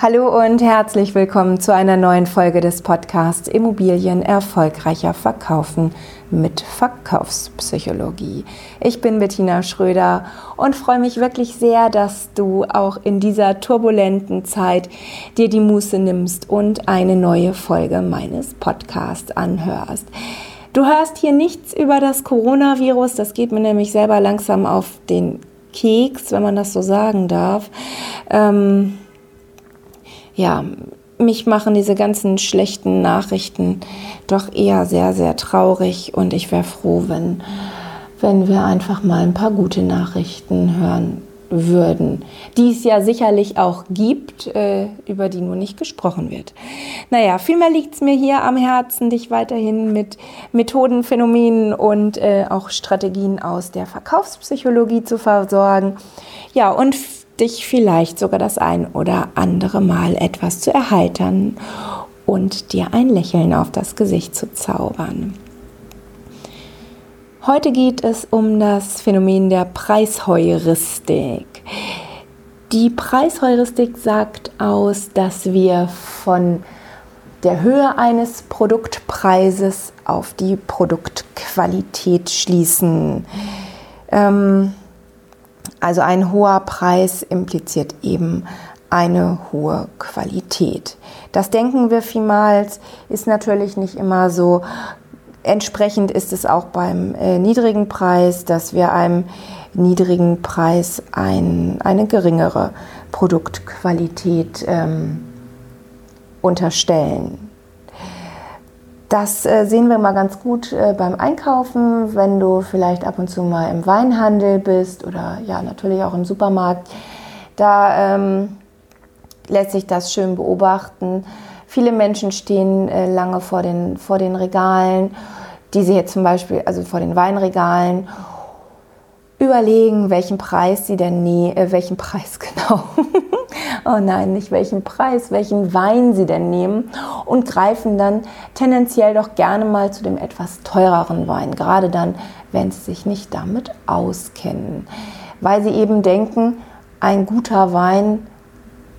Hallo und herzlich willkommen zu einer neuen Folge des Podcasts Immobilien erfolgreicher verkaufen mit Verkaufspsychologie. Ich bin Bettina Schröder und freue mich wirklich sehr, dass du auch in dieser turbulenten Zeit dir die Muße nimmst und eine neue Folge meines Podcasts anhörst. Du hörst hier nichts über das Coronavirus, das geht mir nämlich selber langsam auf den Keks, wenn man das so sagen darf. Ähm, ja, mich machen diese ganzen schlechten Nachrichten doch eher sehr, sehr traurig und ich wäre froh, wenn, wenn wir einfach mal ein paar gute Nachrichten hören würden, die es ja sicherlich auch gibt, äh, über die nur nicht gesprochen wird. Naja, vielmehr liegt es mir hier am Herzen, dich weiterhin mit Methoden, Phänomenen und äh, auch Strategien aus der Verkaufspsychologie zu versorgen. Ja, und dich vielleicht sogar das ein oder andere Mal etwas zu erheitern und dir ein Lächeln auf das Gesicht zu zaubern. Heute geht es um das Phänomen der Preisheuristik. Die Preisheuristik sagt aus, dass wir von der Höhe eines Produktpreises auf die Produktqualität schließen. Ähm, also ein hoher Preis impliziert eben eine hohe Qualität. Das denken wir vielmals, ist natürlich nicht immer so. Entsprechend ist es auch beim äh, niedrigen Preis, dass wir einem niedrigen Preis ein, eine geringere Produktqualität ähm, unterstellen. Das äh, sehen wir mal ganz gut äh, beim Einkaufen, wenn du vielleicht ab und zu mal im Weinhandel bist oder ja natürlich auch im Supermarkt. Da ähm, lässt sich das schön beobachten. Viele Menschen stehen äh, lange vor den, vor den Regalen, die sie jetzt zum Beispiel, also vor den Weinregalen überlegen, welchen Preis sie denn nie, äh, welchen Preis genau, oh nein, nicht welchen Preis, welchen Wein sie denn nehmen und greifen dann tendenziell doch gerne mal zu dem etwas teureren Wein, gerade dann, wenn sie sich nicht damit auskennen, weil sie eben denken, ein guter Wein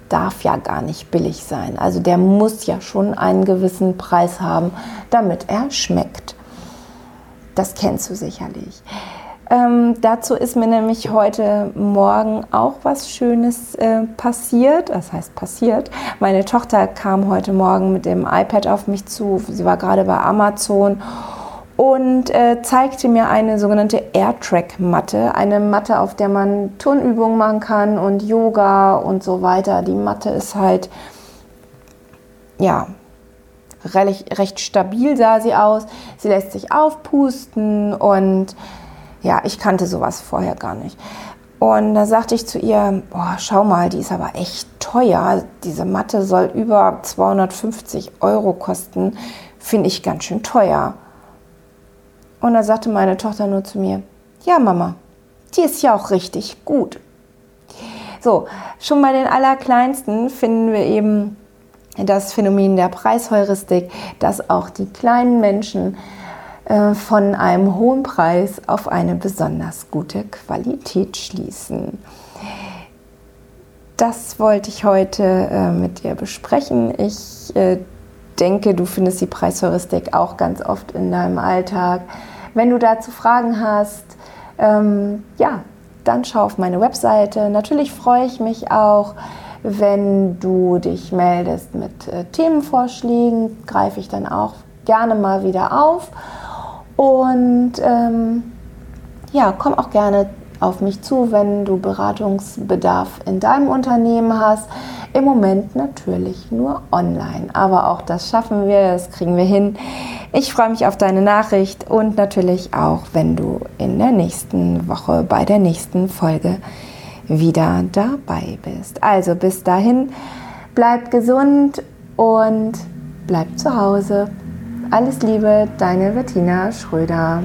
darf ja gar nicht billig sein. Also der muss ja schon einen gewissen Preis haben, damit er schmeckt. Das kennst du sicherlich. Ähm, dazu ist mir nämlich heute Morgen auch was Schönes äh, passiert. Das heißt passiert. Meine Tochter kam heute Morgen mit dem iPad auf mich zu. Sie war gerade bei Amazon und äh, zeigte mir eine sogenannte AirTrack-Matte. Eine Matte, auf der man Turnübungen machen kann und Yoga und so weiter. Die Matte ist halt, ja, recht, recht stabil sah sie aus. Sie lässt sich aufpusten und ja, ich kannte sowas vorher gar nicht. Und da sagte ich zu ihr, boah, schau mal, die ist aber echt teuer. Diese Matte soll über 250 Euro kosten. Finde ich ganz schön teuer. Und da sagte meine Tochter nur zu mir, ja Mama, die ist ja auch richtig gut. So, schon bei den Allerkleinsten finden wir eben das Phänomen der Preisheuristik, dass auch die kleinen Menschen von einem hohen Preis auf eine besonders gute Qualität schließen. Das wollte ich heute äh, mit dir besprechen. Ich äh, denke, du findest die Preisheuristik auch ganz oft in deinem Alltag. Wenn du dazu Fragen hast, ähm, ja, dann schau auf meine Webseite. Natürlich freue ich mich auch, wenn du dich meldest mit äh, Themenvorschlägen, greife ich dann auch gerne mal wieder auf. Und ähm, ja, komm auch gerne auf mich zu, wenn du Beratungsbedarf in deinem Unternehmen hast. Im Moment natürlich nur online, aber auch das schaffen wir, das kriegen wir hin. Ich freue mich auf deine Nachricht und natürlich auch, wenn du in der nächsten Woche bei der nächsten Folge wieder dabei bist. Also bis dahin, bleib gesund und bleib zu Hause. Alles Liebe, deine Bettina Schröder.